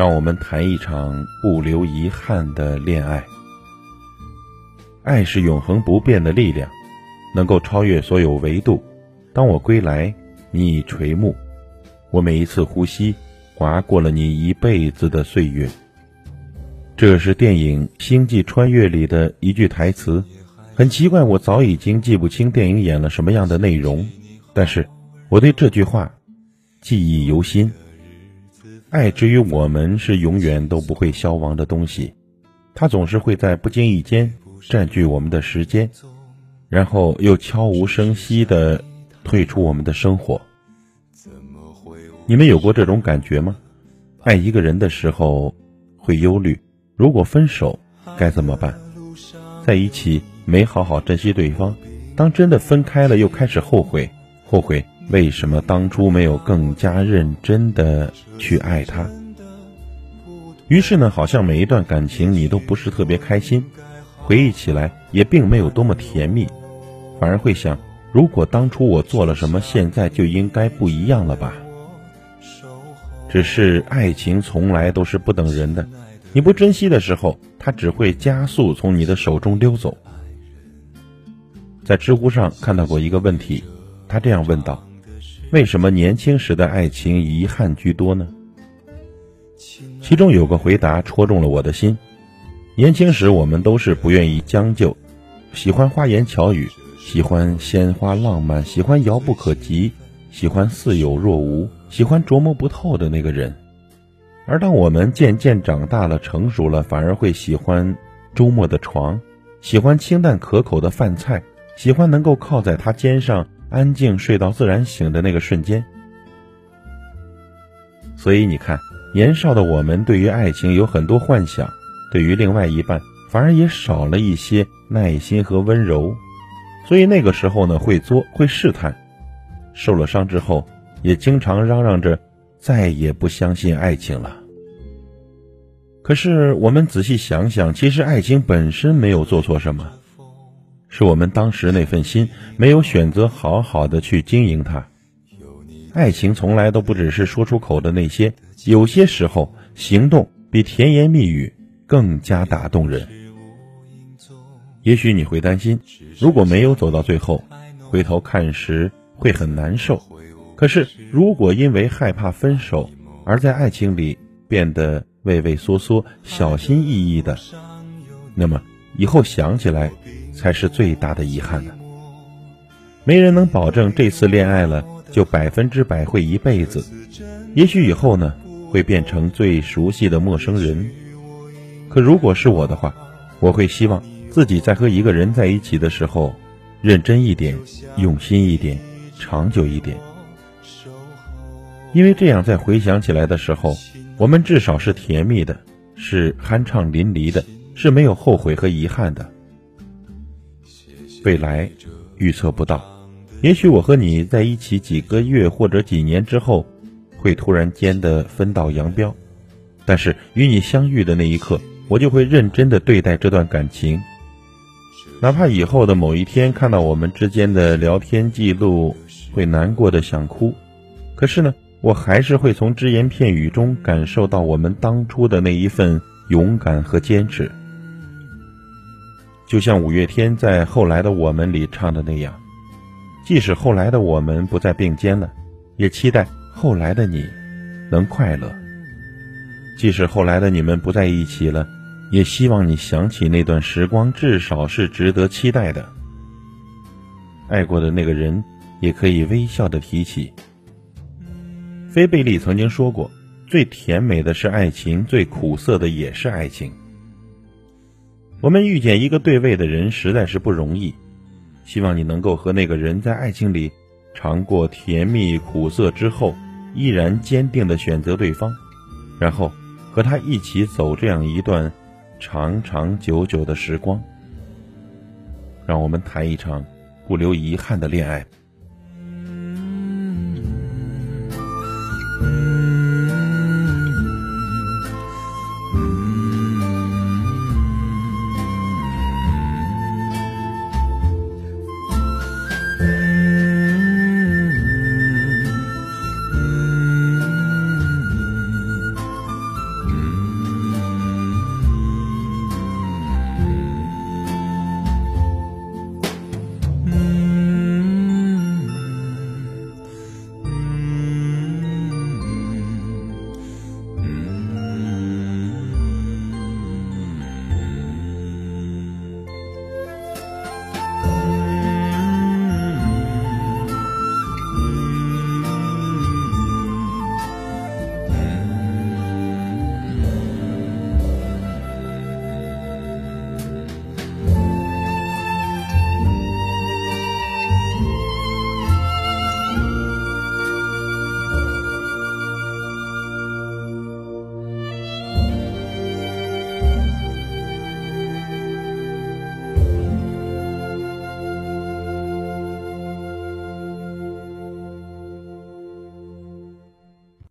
让我们谈一场不留遗憾的恋爱。爱是永恒不变的力量，能够超越所有维度。当我归来，你已垂暮，我每一次呼吸，划过了你一辈子的岁月。这是电影《星际穿越》里的一句台词，很奇怪，我早已经记不清电影演了什么样的内容，但是我对这句话记忆犹新。爱之于我们是永远都不会消亡的东西，它总是会在不经意间占据我们的时间，然后又悄无声息地退出我们的生活。你们有过这种感觉吗？爱一个人的时候会忧虑。如果分手该怎么办？在一起没好好珍惜对方，当真的分开了又开始后悔，后悔为什么当初没有更加认真的去爱他。于是呢，好像每一段感情你都不是特别开心，回忆起来也并没有多么甜蜜，反而会想，如果当初我做了什么，现在就应该不一样了吧。只是爱情从来都是不等人的。你不珍惜的时候，它只会加速从你的手中溜走。在知乎上看到过一个问题，他这样问道：“为什么年轻时的爱情遗憾居多呢？”其中有个回答戳中了我的心：年轻时我们都是不愿意将就，喜欢花言巧语，喜欢鲜花浪漫，喜欢遥不可及，喜欢似有若无，喜欢琢磨不透的那个人。而当我们渐渐长大了、成熟了，反而会喜欢周末的床，喜欢清淡可口的饭菜，喜欢能够靠在他肩上安静睡到自然醒的那个瞬间。所以你看，年少的我们对于爱情有很多幻想，对于另外一半反而也少了一些耐心和温柔，所以那个时候呢，会作会试探，受了伤之后，也经常嚷嚷着再也不相信爱情了。可是我们仔细想想，其实爱情本身没有做错什么，是我们当时那份心没有选择好好的去经营它。爱情从来都不只是说出口的那些，有些时候行动比甜言蜜语更加打动人。也许你会担心，如果没有走到最后，回头看时会很难受。可是如果因为害怕分手而在爱情里变得……畏畏缩缩、小心翼翼的，那么以后想起来才是最大的遗憾呢。没人能保证这次恋爱了就百分之百会一辈子，也许以后呢会变成最熟悉的陌生人。可如果是我的话，我会希望自己在和一个人在一起的时候，认真一点、用心一点、长久一点，因为这样在回想起来的时候。我们至少是甜蜜的，是酣畅淋漓的，是没有后悔和遗憾的。未来预测不到，也许我和你在一起几个月或者几年之后，会突然间的分道扬镳。但是与你相遇的那一刻，我就会认真的对待这段感情。哪怕以后的某一天看到我们之间的聊天记录，会难过的想哭。可是呢？我还是会从只言片语中感受到我们当初的那一份勇敢和坚持，就像五月天在《后来的我们》里唱的那样：“即使后来的我们不再并肩了，也期待后来的你能快乐；即使后来的你们不在一起了，也希望你想起那段时光，至少是值得期待的。爱过的那个人，也可以微笑的提起。”菲贝利曾经说过：“最甜美的是爱情，最苦涩的也是爱情。”我们遇见一个对味的人实在是不容易，希望你能够和那个人在爱情里尝过甜蜜苦涩之后，依然坚定的选择对方，然后和他一起走这样一段长长久久的时光。让我们谈一场不留遗憾的恋爱。